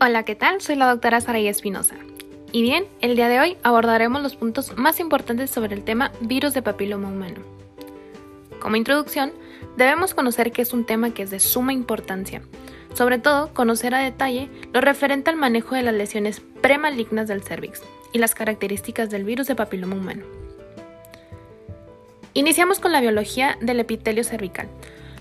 Hola, ¿qué tal? Soy la doctora Saray Espinosa. Y bien, el día de hoy abordaremos los puntos más importantes sobre el tema virus de papiloma humano. Como introducción, debemos conocer que es un tema que es de suma importancia, sobre todo conocer a detalle lo referente al manejo de las lesiones premalignas del cervix y las características del virus de papiloma humano. Iniciamos con la biología del epitelio cervical,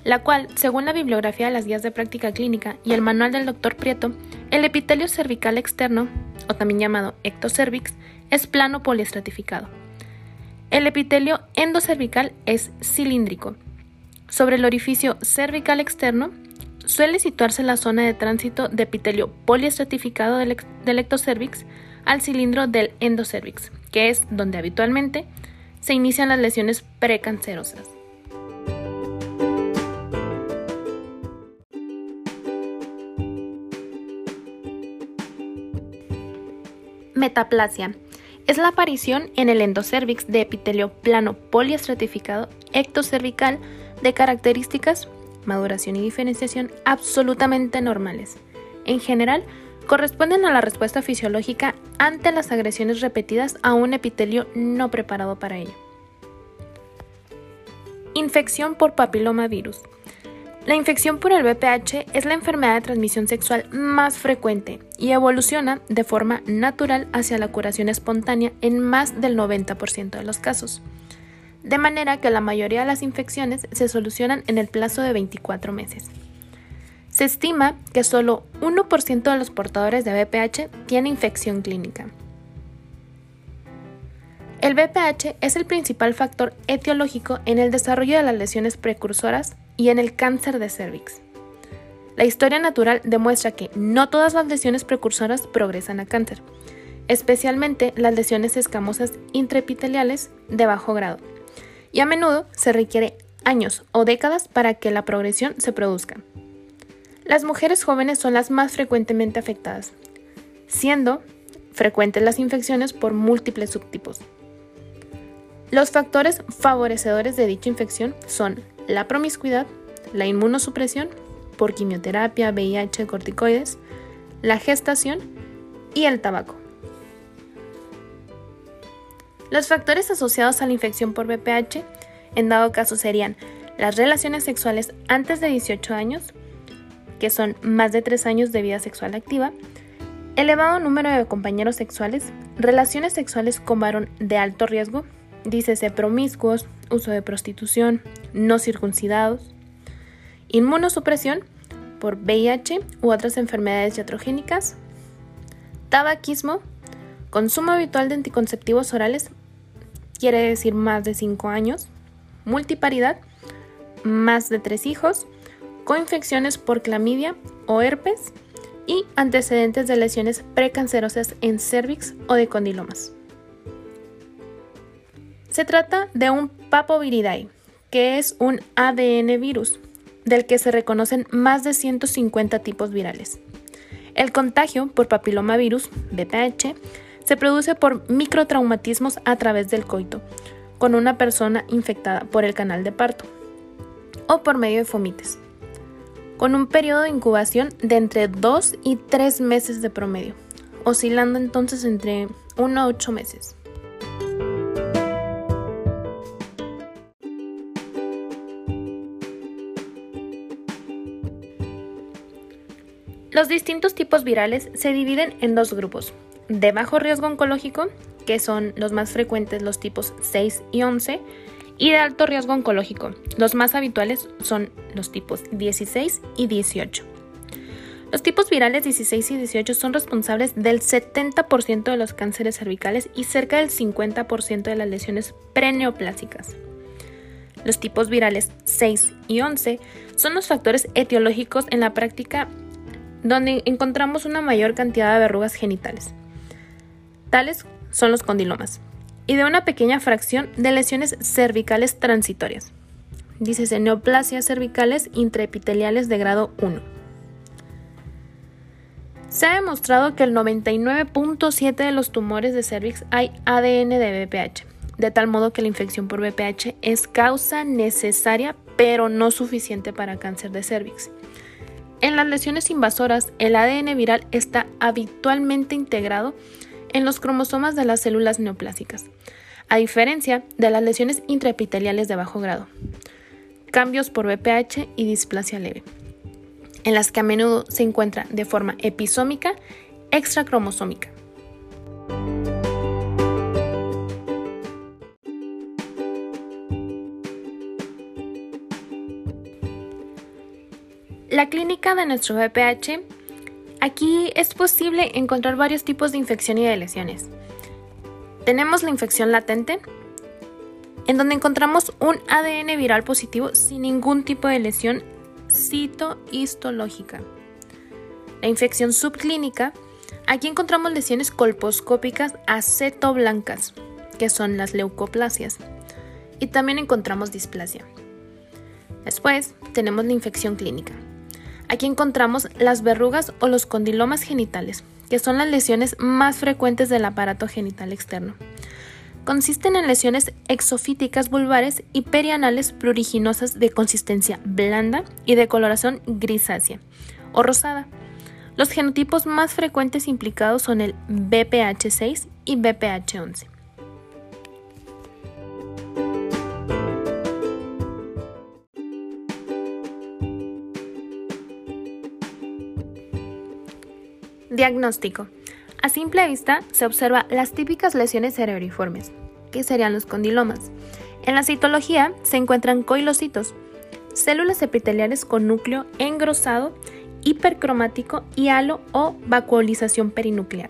la cual, según la bibliografía de las guías de práctica clínica y el manual del Dr. Prieto, el epitelio cervical externo, o también llamado ectocervix, es plano poliestratificado. El epitelio endocervical es cilíndrico. Sobre el orificio cervical externo suele situarse la zona de tránsito de epitelio poliestratificado del, del ectocervix al cilindro del endocervix, que es donde habitualmente se inician las lesiones precancerosas. Metaplasia. Es la aparición en el endocervix de epitelio plano poliestratificado ectocervical de características, maduración y diferenciación absolutamente normales. En general, corresponden a la respuesta fisiológica ante las agresiones repetidas a un epitelio no preparado para ello. Infección por papilomavirus. La infección por el VPH es la enfermedad de transmisión sexual más frecuente y evoluciona de forma natural hacia la curación espontánea en más del 90% de los casos. De manera que la mayoría de las infecciones se solucionan en el plazo de 24 meses. Se estima que solo 1% de los portadores de VPH tiene infección clínica. El VPH es el principal factor etiológico en el desarrollo de las lesiones precursoras y en el cáncer de cervix. La historia natural demuestra que no todas las lesiones precursoras progresan a cáncer, especialmente las lesiones escamosas intraepiteliales de bajo grado, y a menudo se requiere años o décadas para que la progresión se produzca. Las mujeres jóvenes son las más frecuentemente afectadas, siendo frecuentes las infecciones por múltiples subtipos. Los factores favorecedores de dicha infección son la promiscuidad, la inmunosupresión por quimioterapia, VIH, corticoides, la gestación y el tabaco. Los factores asociados a la infección por VPH en dado caso serían las relaciones sexuales antes de 18 años, que son más de 3 años de vida sexual activa, elevado número de compañeros sexuales, relaciones sexuales con varón de alto riesgo, dícese promiscuos, uso de prostitución, no circuncidados, inmunosupresión por VIH u otras enfermedades iatrogénicas, tabaquismo, consumo habitual de anticonceptivos orales, quiere decir más de 5 años, multiparidad, más de 3 hijos, coinfecciones por clamidia o herpes y antecedentes de lesiones precancerosas en cervix o de condilomas. Se trata de un papoviridae, que es un ADN virus, del que se reconocen más de 150 tipos virales. El contagio por papilomavirus, BPH, se produce por microtraumatismos a través del coito, con una persona infectada por el canal de parto, o por medio de fomites, con un periodo de incubación de entre 2 y 3 meses de promedio, oscilando entonces entre 1 a 8 meses. Los distintos tipos virales se dividen en dos grupos, de bajo riesgo oncológico, que son los más frecuentes los tipos 6 y 11, y de alto riesgo oncológico. Los más habituales son los tipos 16 y 18. Los tipos virales 16 y 18 son responsables del 70% de los cánceres cervicales y cerca del 50% de las lesiones preneoplásicas. Los tipos virales 6 y 11 son los factores etiológicos en la práctica donde encontramos una mayor cantidad de verrugas genitales. Tales son los condilomas, y de una pequeña fracción de lesiones cervicales transitorias. Dícese neoplasias cervicales intraepiteliales de grado 1. Se ha demostrado que el 99.7 de los tumores de cervix hay ADN de BPH, de tal modo que la infección por BPH es causa necesaria pero no suficiente para cáncer de cervix. En las lesiones invasoras, el ADN viral está habitualmente integrado en los cromosomas de las células neoplásicas, a diferencia de las lesiones intraepiteliales de bajo grado, cambios por BPH y displasia leve, en las que a menudo se encuentra de forma episómica extracromosómica. La clínica de nuestro VPH, aquí es posible encontrar varios tipos de infección y de lesiones. Tenemos la infección latente, en donde encontramos un ADN viral positivo sin ningún tipo de lesión citohistológica. La infección subclínica, aquí encontramos lesiones colposcópicas acetoblancas, que son las leucoplasias, y también encontramos displasia. Después tenemos la infección clínica. Aquí encontramos las verrugas o los condilomas genitales, que son las lesiones más frecuentes del aparato genital externo. Consisten en lesiones exofíticas vulvares y perianales pruriginosas de consistencia blanda y de coloración grisácea o rosada. Los genotipos más frecuentes implicados son el BPH6 y BPH11. Diagnóstico. A simple vista se observa las típicas lesiones cerebriformes, que serían los condilomas. En la citología se encuentran coilocitos, células epiteliales con núcleo engrosado, hipercromático y halo o vacuolización perinuclear.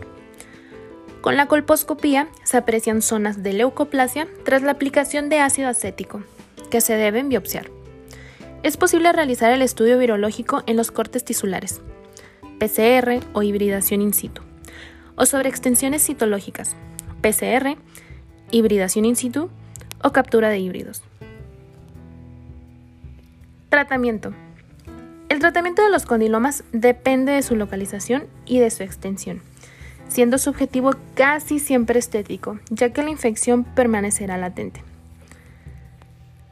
Con la colposcopía se aprecian zonas de leucoplasia tras la aplicación de ácido acético, que se deben biopsiar. Es posible realizar el estudio virológico en los cortes tisulares, PCR o hibridación in situ, o sobre extensiones citológicas, PCR, hibridación in situ o captura de híbridos. Tratamiento. El tratamiento de los condilomas depende de su localización y de su extensión, siendo su objetivo casi siempre estético, ya que la infección permanecerá latente.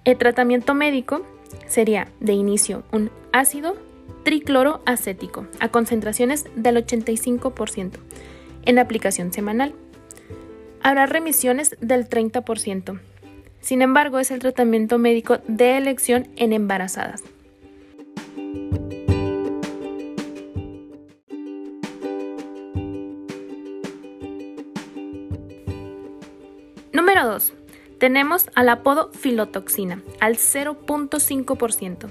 El tratamiento médico sería de inicio un ácido tricloroacético a concentraciones del 85% en aplicación semanal. Habrá remisiones del 30%. Sin embargo, es el tratamiento médico de elección en embarazadas. Número 2. Tenemos al apodo filotoxina, al 0.5%.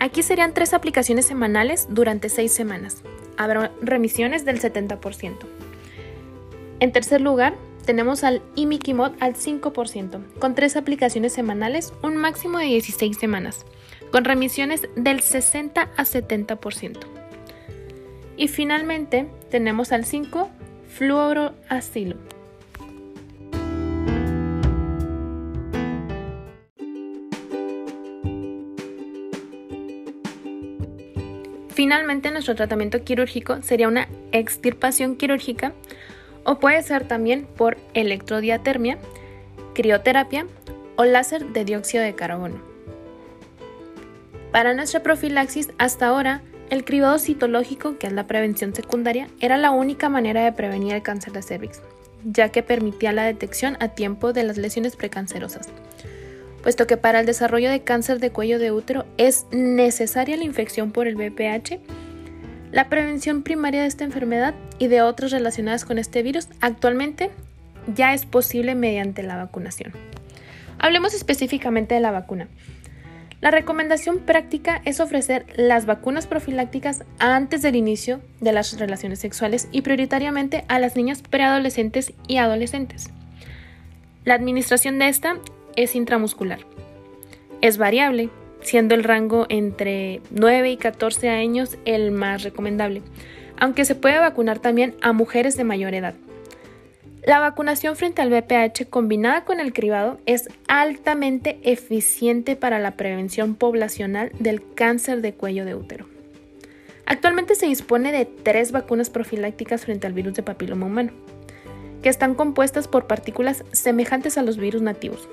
Aquí serían tres aplicaciones semanales durante seis semanas. Habrá remisiones del 70%. En tercer lugar, tenemos al Imikimod al 5%, con tres aplicaciones semanales, un máximo de 16 semanas, con remisiones del 60 a 70%. Y finalmente tenemos al 5 fluoroacilo Finalmente, nuestro tratamiento quirúrgico sería una extirpación quirúrgica o puede ser también por electrodiatermia, crioterapia o láser de dióxido de carbono. Para nuestra profilaxis, hasta ahora, el cribado citológico, que es la prevención secundaria, era la única manera de prevenir el cáncer de cervix, ya que permitía la detección a tiempo de las lesiones precancerosas puesto que para el desarrollo de cáncer de cuello de útero es necesaria la infección por el VPH. La prevención primaria de esta enfermedad y de otras relacionadas con este virus actualmente ya es posible mediante la vacunación. Hablemos específicamente de la vacuna. La recomendación práctica es ofrecer las vacunas profilácticas antes del inicio de las relaciones sexuales y prioritariamente a las niñas preadolescentes y adolescentes. La administración de esta es intramuscular. Es variable, siendo el rango entre 9 y 14 años el más recomendable, aunque se puede vacunar también a mujeres de mayor edad. La vacunación frente al VPH combinada con el cribado es altamente eficiente para la prevención poblacional del cáncer de cuello de útero. Actualmente se dispone de tres vacunas profilácticas frente al virus de papiloma humano, que están compuestas por partículas semejantes a los virus nativos,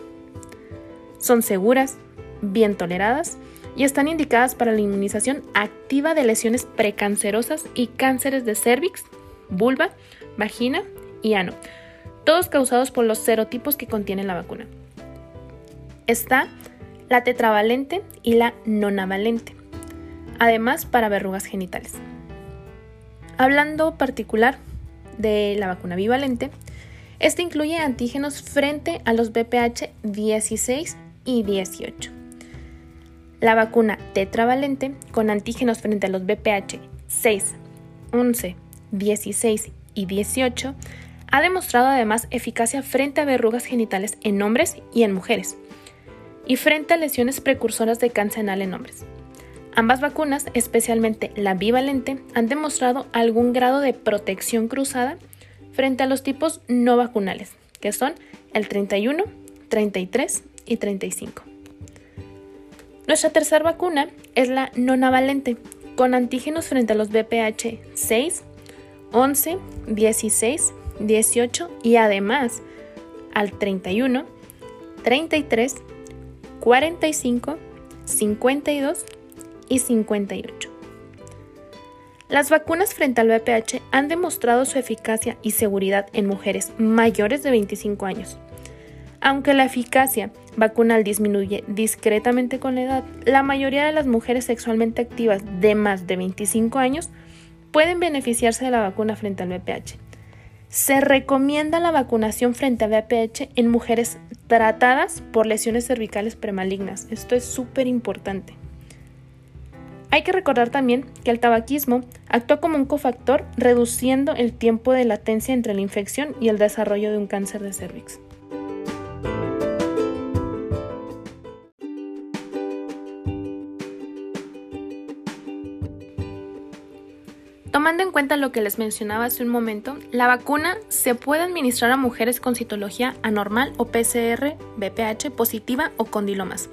son seguras, bien toleradas y están indicadas para la inmunización activa de lesiones precancerosas y cánceres de cervix, vulva, vagina y ano, todos causados por los serotipos que contiene la vacuna. Está la tetravalente y la nonavalente, además para verrugas genitales. Hablando particular de la vacuna bivalente, este incluye antígenos frente a los BPH 16 y 18. La vacuna tetravalente con antígenos frente a los BPH 6, 11, 16 y 18 ha demostrado además eficacia frente a verrugas genitales en hombres y en mujeres, y frente a lesiones precursoras de cáncer anal en hombres. Ambas vacunas, especialmente la bivalente, han demostrado algún grado de protección cruzada frente a los tipos no vacunales, que son el 31, 33 y 35. Nuestra tercera vacuna es la nonavalente, con antígenos frente a los BPH 6, 11, 16, 18 y además al 31, 33, 45, 52 y 58. Las vacunas frente al VPH han demostrado su eficacia y seguridad en mujeres mayores de 25 años. Aunque la eficacia vacunal disminuye discretamente con la edad, la mayoría de las mujeres sexualmente activas de más de 25 años pueden beneficiarse de la vacuna frente al VPH. Se recomienda la vacunación frente al VPH en mujeres tratadas por lesiones cervicales premalignas. Esto es súper importante. Hay que recordar también que el tabaquismo actúa como un cofactor reduciendo el tiempo de latencia entre la infección y el desarrollo de un cáncer de cervix. Tomando en cuenta lo que les mencionaba hace un momento, la vacuna se puede administrar a mujeres con citología anormal o PCR, BPH positiva o condilomas.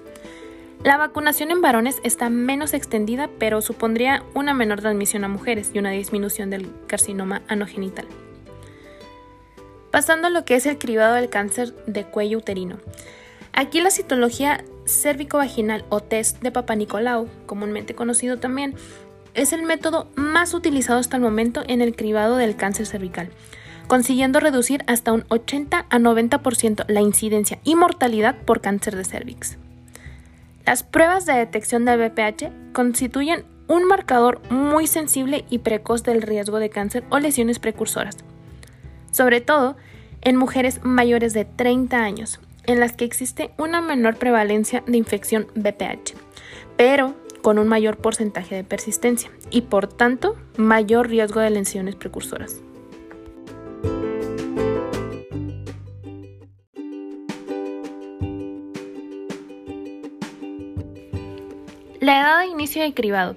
La vacunación en varones está menos extendida, pero supondría una menor transmisión a mujeres y una disminución del carcinoma anogenital. Pasando a lo que es el cribado del cáncer de cuello uterino. Aquí la citología cérvico-vaginal o test de Papa Nicolau, comúnmente conocido también, es el método más utilizado hasta el momento en el cribado del cáncer cervical, consiguiendo reducir hasta un 80 a 90% la incidencia y mortalidad por cáncer de cervix. Las pruebas de detección del BPH constituyen un marcador muy sensible y precoz del riesgo de cáncer o lesiones precursoras, sobre todo en mujeres mayores de 30 años, en las que existe una menor prevalencia de infección BPH, pero con un mayor porcentaje de persistencia y por tanto mayor riesgo de lesiones precursoras. La edad de inicio del cribado.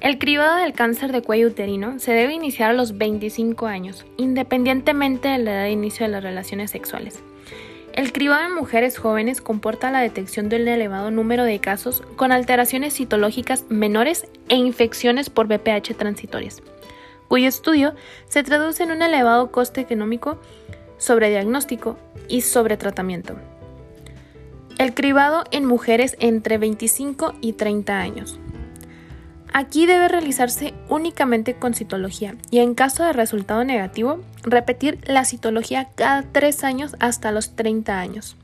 El cribado del cáncer de cuello uterino se debe iniciar a los 25 años, independientemente de la edad de inicio de las relaciones sexuales. El cribado en mujeres jóvenes comporta la detección de un elevado número de casos con alteraciones citológicas menores e infecciones por BPH transitorias, cuyo estudio se traduce en un elevado coste económico sobre diagnóstico y sobre tratamiento. El cribado en mujeres entre 25 y 30 años. Aquí debe realizarse únicamente con citología y en caso de resultado negativo, repetir la citología cada 3 años hasta los 30 años.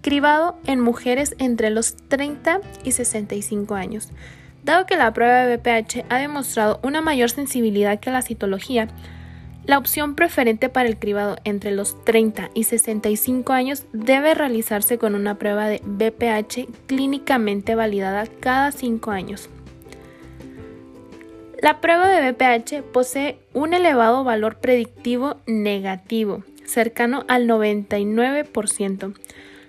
Cribado en mujeres entre los 30 y 65 años. Dado que la prueba de BPH ha demostrado una mayor sensibilidad que la citología, la opción preferente para el cribado entre los 30 y 65 años debe realizarse con una prueba de BPH clínicamente validada cada 5 años. La prueba de BPH posee un elevado valor predictivo negativo, cercano al 99%,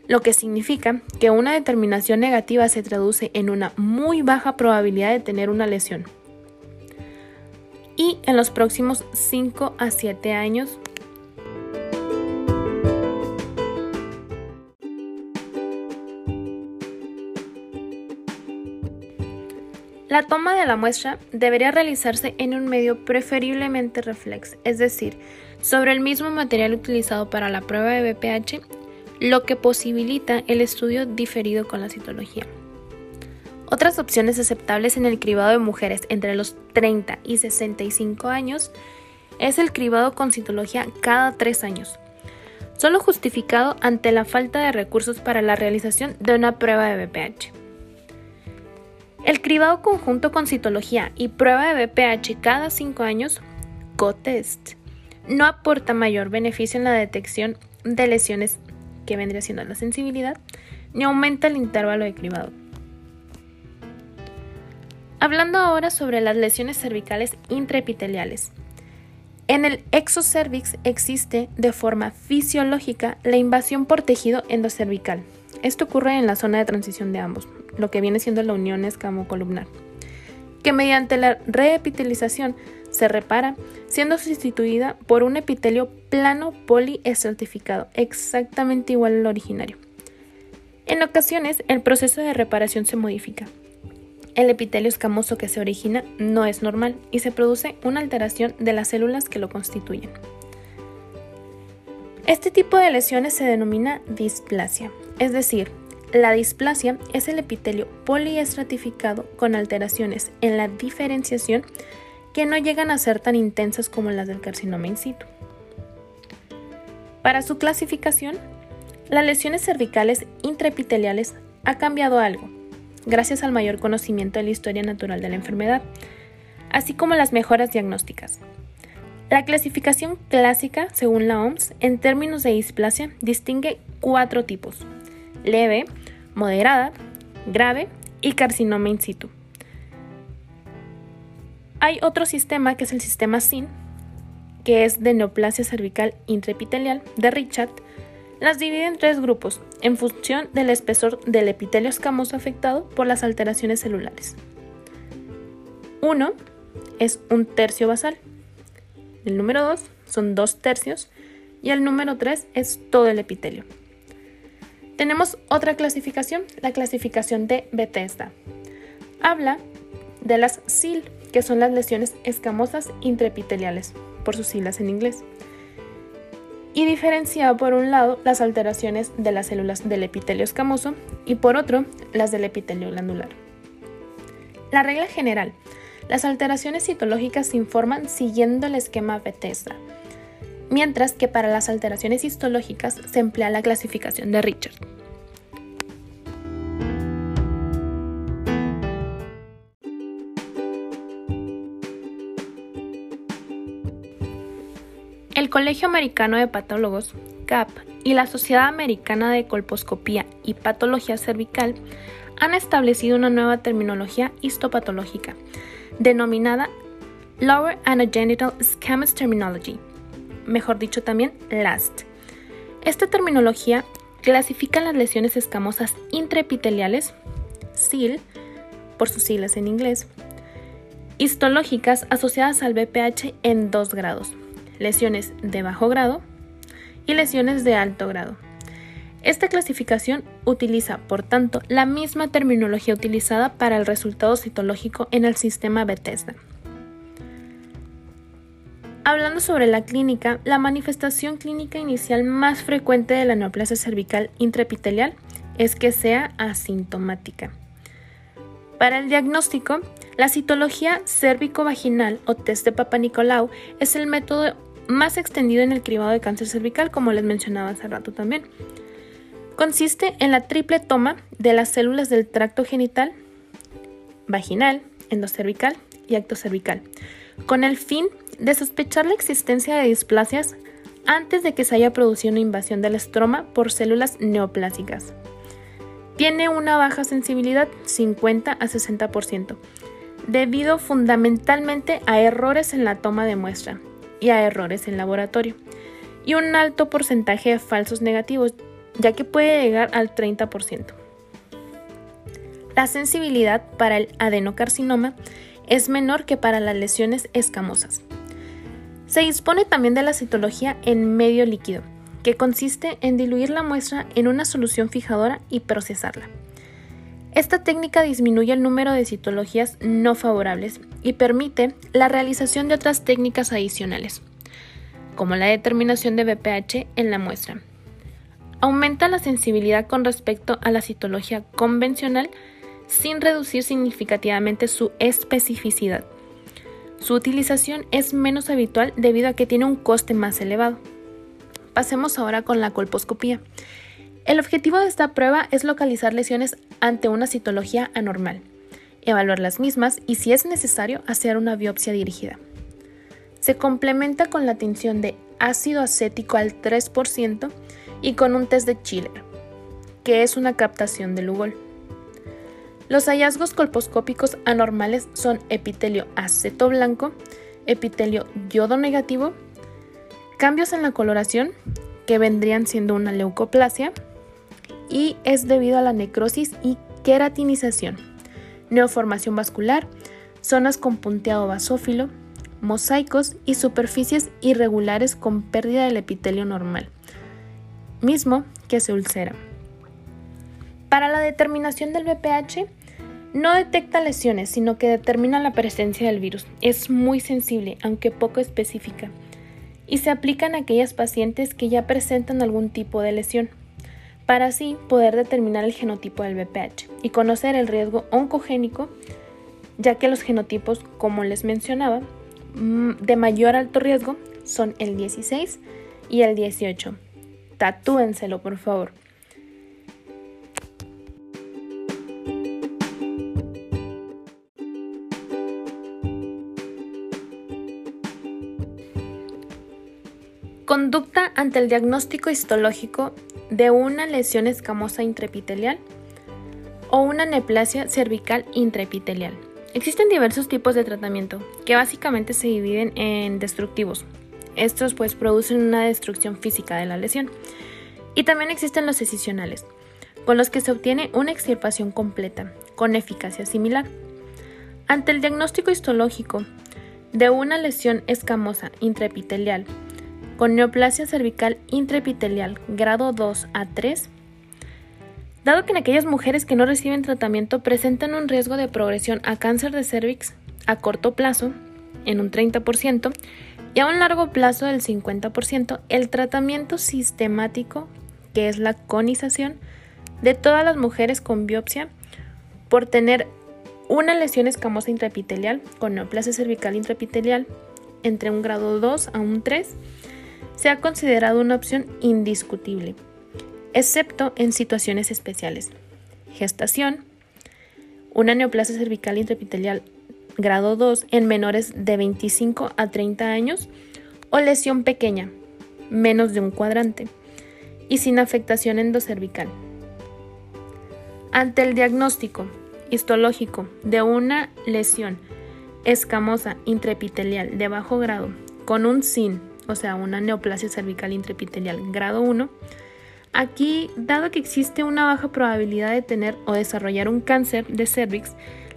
lo que significa que una determinación negativa se traduce en una muy baja probabilidad de tener una lesión. Y en los próximos 5 a 7 años La toma de la muestra debería realizarse en un medio preferiblemente reflex, es decir, sobre el mismo material utilizado para la prueba de BPH, lo que posibilita el estudio diferido con la citología. Otras opciones aceptables en el cribado de mujeres entre los 30 y 65 años es el cribado con citología cada tres años, solo justificado ante la falta de recursos para la realización de una prueba de BPH. El cribado conjunto con citología y prueba de BPH cada cinco años, COTEST, no aporta mayor beneficio en la detección de lesiones que vendría siendo la sensibilidad, ni aumenta el intervalo de cribado. Hablando ahora sobre las lesiones cervicales intraepiteliales. En el exocervix existe de forma fisiológica la invasión por tejido endocervical. Esto ocurre en la zona de transición de ambos, lo que viene siendo la unión escamocolumnar, que mediante la reepitelización se repara, siendo sustituida por un epitelio plano poliestratificado, exactamente igual al originario. En ocasiones, el proceso de reparación se modifica, el epitelio escamoso que se origina no es normal y se produce una alteración de las células que lo constituyen. Este tipo de lesiones se denomina displasia, es decir, la displasia es el epitelio poliestratificado con alteraciones en la diferenciación que no llegan a ser tan intensas como las del carcinoma in situ. Para su clasificación, las lesiones cervicales intraepiteliales ha cambiado algo gracias al mayor conocimiento de la historia natural de la enfermedad, así como las mejoras diagnósticas. La clasificación clásica, según la OMS, en términos de displasia, distingue cuatro tipos: leve, moderada, grave y carcinoma in situ. Hay otro sistema que es el sistema SIN, que es de neoplasia cervical intraepitelial de Richard, las divide en tres grupos, en función del espesor del epitelio escamoso afectado por las alteraciones celulares. Uno es un tercio basal. El número 2 son dos tercios y el número 3 es todo el epitelio. Tenemos otra clasificación, la clasificación de Bethesda. Habla de las SIL, que son las lesiones escamosas intraepiteliales, por sus siglas en inglés y diferencia por un lado las alteraciones de las células del epitelio escamoso y por otro las del epitelio glandular. La regla general, las alteraciones citológicas se informan siguiendo el esquema Bethesda, mientras que para las alteraciones histológicas se emplea la clasificación de Richard. Colegio Americano de Patólogos, CAP, y la Sociedad Americana de Colposcopía y Patología Cervical han establecido una nueva terminología histopatológica, denominada Lower Anogenital Scamus Terminology, mejor dicho también LAST. Esta terminología clasifica las lesiones escamosas intraepiteliales, SIL, por sus siglas en inglés, histológicas asociadas al BPH en dos grados, lesiones de bajo grado y lesiones de alto grado. Esta clasificación utiliza, por tanto, la misma terminología utilizada para el resultado citológico en el sistema Bethesda. Hablando sobre la clínica, la manifestación clínica inicial más frecuente de la neoplasia cervical intraepitelial es que sea asintomática. Para el diagnóstico, la citología cérvico-vaginal o test de Papa Nicolau es el método más extendido en el cribado de cáncer cervical, como les mencionaba hace rato también. Consiste en la triple toma de las células del tracto genital, vaginal, endocervical y actocervical, con el fin de sospechar la existencia de displasias antes de que se haya producido una invasión del estroma por células neoplásicas. Tiene una baja sensibilidad, 50 a 60%, debido fundamentalmente a errores en la toma de muestra, y a errores en laboratorio, y un alto porcentaje de falsos negativos, ya que puede llegar al 30%. La sensibilidad para el adenocarcinoma es menor que para las lesiones escamosas. Se dispone también de la citología en medio líquido, que consiste en diluir la muestra en una solución fijadora y procesarla. Esta técnica disminuye el número de citologías no favorables y permite la realización de otras técnicas adicionales, como la determinación de BPH en la muestra. Aumenta la sensibilidad con respecto a la citología convencional sin reducir significativamente su especificidad. Su utilización es menos habitual debido a que tiene un coste más elevado. Pasemos ahora con la colposcopía. El objetivo de esta prueba es localizar lesiones ante una citología anormal, evaluar las mismas y, si es necesario, hacer una biopsia dirigida. Se complementa con la tinción de ácido acético al 3% y con un test de Chiller, que es una captación del ugol. Los hallazgos colposcópicos anormales son epitelio aceto blanco, epitelio yodo negativo, cambios en la coloración, que vendrían siendo una leucoplasia, y es debido a la necrosis y queratinización, neoformación vascular, zonas con punteado basófilo, mosaicos y superficies irregulares con pérdida del epitelio normal, mismo que se ulcera. Para la determinación del BPH, no detecta lesiones, sino que determina la presencia del virus. Es muy sensible, aunque poco específica, y se aplica en aquellas pacientes que ya presentan algún tipo de lesión para así poder determinar el genotipo del BPH y conocer el riesgo oncogénico, ya que los genotipos, como les mencionaba, mm, de mayor alto riesgo son el 16 y el 18. Tatúenselo, por favor. Conducta ante el diagnóstico histológico de una lesión escamosa intraepitelial o una neoplasia cervical intraepitelial. Existen diversos tipos de tratamiento que básicamente se dividen en destructivos. Estos pues producen una destrucción física de la lesión. Y también existen los excisionales, con los que se obtiene una extirpación completa, con eficacia similar. Ante el diagnóstico histológico de una lesión escamosa intraepitelial con neoplasia cervical intraepitelial grado 2 a 3, dado que en aquellas mujeres que no reciben tratamiento presentan un riesgo de progresión a cáncer de cervix a corto plazo, en un 30%, y a un largo plazo del 50%, el tratamiento sistemático, que es la conización, de todas las mujeres con biopsia por tener una lesión escamosa intraepitelial con neoplasia cervical intraepitelial entre un grado 2 a un 3 se ha considerado una opción indiscutible, excepto en situaciones especiales. Gestación, una neoplasia cervical intraepitelial grado 2 en menores de 25 a 30 años o lesión pequeña, menos de un cuadrante, y sin afectación endocervical. Ante el diagnóstico histológico de una lesión escamosa intraepitelial de bajo grado con un SIN o sea, una neoplasia cervical intraepitelial grado 1, aquí, dado que existe una baja probabilidad de tener o desarrollar un cáncer de cervix,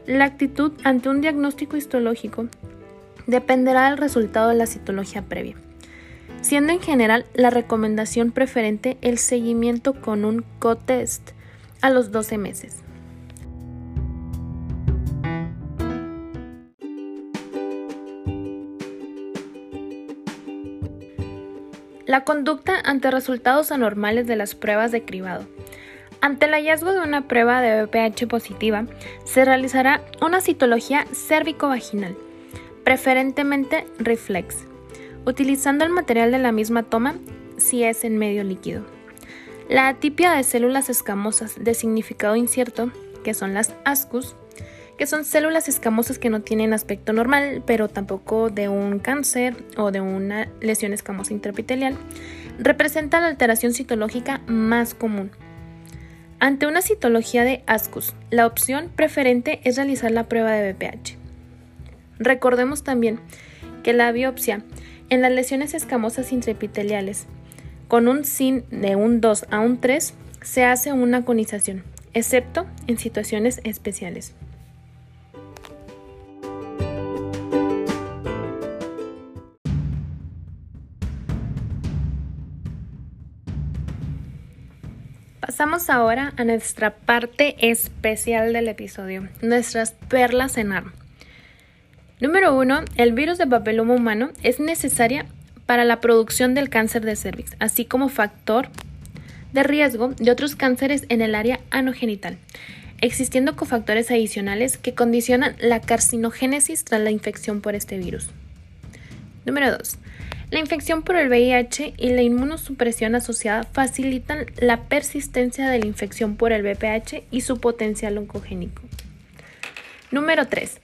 la actitud ante un diagnóstico histológico dependerá del resultado de la citología previa, siendo en general la recomendación preferente el seguimiento con un co-test a los 12 meses. La conducta ante resultados anormales de las pruebas de cribado. Ante el hallazgo de una prueba de BPH positiva, se realizará una citología cérvico-vaginal, preferentemente reflex, utilizando el material de la misma toma si es en medio líquido. La atipia de células escamosas de significado incierto, que son las ASCUS, que son células escamosas que no tienen aspecto normal, pero tampoco de un cáncer o de una lesión escamosa intraepitelial, representa la alteración citológica más común. Ante una citología de ASCUS, la opción preferente es realizar la prueba de BPH. Recordemos también que la biopsia en las lesiones escamosas intraepiteliales con un SIN de un 2 a un 3 se hace una conización, excepto en situaciones especiales. Pasamos ahora a nuestra parte especial del episodio, nuestras perlas en arma. Número 1. El virus de papiloma humano es necesaria para la producción del cáncer de cervix, así como factor de riesgo de otros cánceres en el área anogenital. existiendo cofactores adicionales que condicionan la carcinogénesis tras la infección por este virus. Número 2. La infección por el VIH y la inmunosupresión asociada facilitan la persistencia de la infección por el VPH y su potencial oncogénico. Número 3.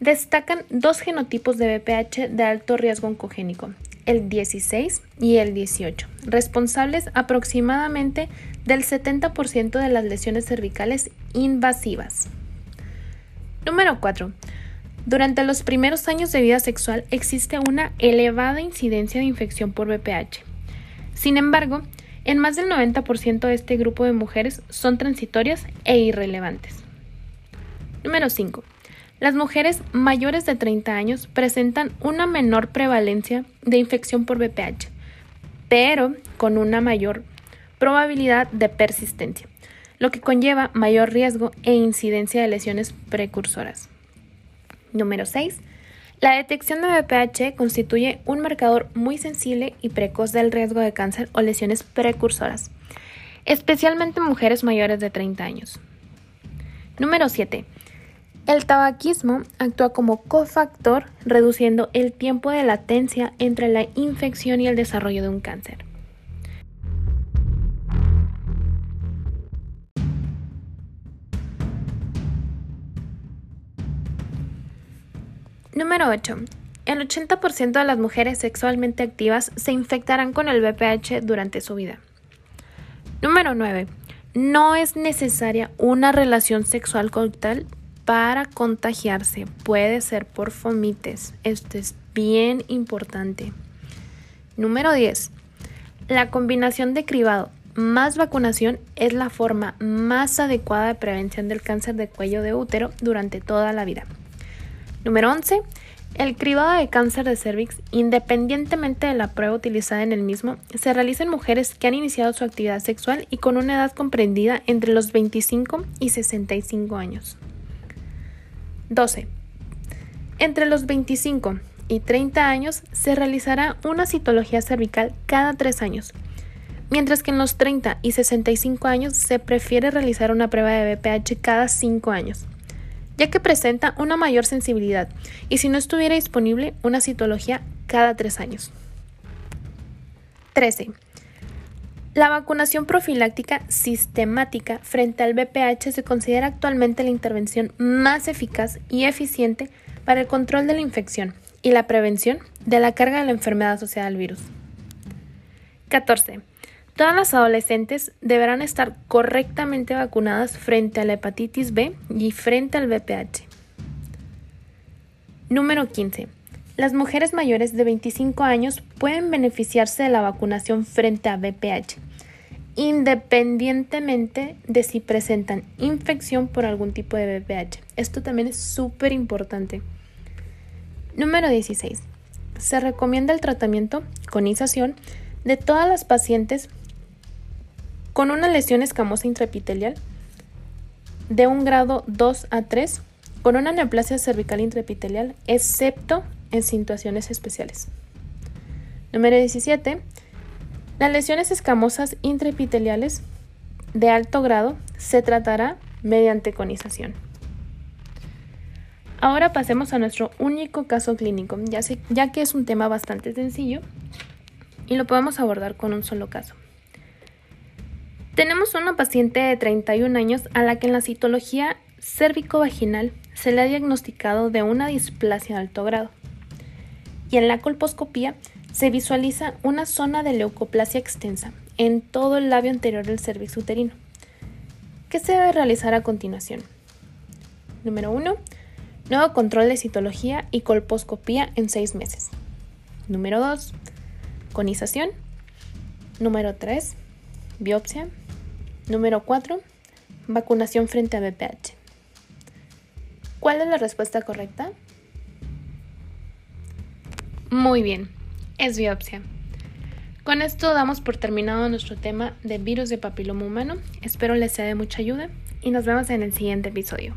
Destacan dos genotipos de VPH de alto riesgo oncogénico, el 16 y el 18, responsables aproximadamente del 70% de las lesiones cervicales invasivas. Número 4. Durante los primeros años de vida sexual existe una elevada incidencia de infección por VPH. Sin embargo, en más del 90% de este grupo de mujeres son transitorias e irrelevantes. Número 5. Las mujeres mayores de 30 años presentan una menor prevalencia de infección por VPH, pero con una mayor probabilidad de persistencia, lo que conlleva mayor riesgo e incidencia de lesiones precursoras. Número 6. La detección de VPH constituye un marcador muy sensible y precoz del riesgo de cáncer o lesiones precursoras, especialmente en mujeres mayores de 30 años. Número 7. El tabaquismo actúa como cofactor reduciendo el tiempo de latencia entre la infección y el desarrollo de un cáncer. Número 8. El 80% de las mujeres sexualmente activas se infectarán con el VPH durante su vida. Número 9. No es necesaria una relación sexual coital para contagiarse. Puede ser por fomites. Esto es bien importante. Número 10. La combinación de cribado más vacunación es la forma más adecuada de prevención del cáncer de cuello de útero durante toda la vida. Número 11. El cribado de cáncer de cervix, independientemente de la prueba utilizada en el mismo, se realiza en mujeres que han iniciado su actividad sexual y con una edad comprendida entre los 25 y 65 años. 12. Entre los 25 y 30 años se realizará una citología cervical cada 3 años, mientras que en los 30 y 65 años se prefiere realizar una prueba de BPH cada 5 años ya que presenta una mayor sensibilidad y si no estuviera disponible una citología cada tres años. 13. La vacunación profiláctica sistemática frente al VPH se considera actualmente la intervención más eficaz y eficiente para el control de la infección y la prevención de la carga de la enfermedad asociada al virus. 14. Todas las adolescentes deberán estar correctamente vacunadas frente a la hepatitis B y frente al VPH. Número 15. Las mujeres mayores de 25 años pueden beneficiarse de la vacunación frente a VPH, independientemente de si presentan infección por algún tipo de VPH. Esto también es súper importante. Número 16. Se recomienda el tratamiento con isación de todas las pacientes con una lesión escamosa intraepitelial de un grado 2 a 3 con una neoplasia cervical intraepitelial, excepto en situaciones especiales. Número 17. Las lesiones escamosas intraepiteliales de alto grado se tratará mediante conización. Ahora pasemos a nuestro único caso clínico, ya, ya que es un tema bastante sencillo y lo podemos abordar con un solo caso. Tenemos una paciente de 31 años a la que en la citología cérvico-vaginal se le ha diagnosticado de una displasia de alto grado. Y en la colposcopía se visualiza una zona de leucoplasia extensa en todo el labio anterior del cervix uterino. ¿Qué se debe realizar a continuación? Número 1. Nuevo control de citología y colposcopía en 6 meses. Número 2. Conización. Número 3. Biopsia. Número 4. Vacunación frente a VPH. ¿Cuál es la respuesta correcta? Muy bien, es biopsia. Con esto damos por terminado nuestro tema de virus de papiloma humano. Espero les sea de mucha ayuda y nos vemos en el siguiente episodio.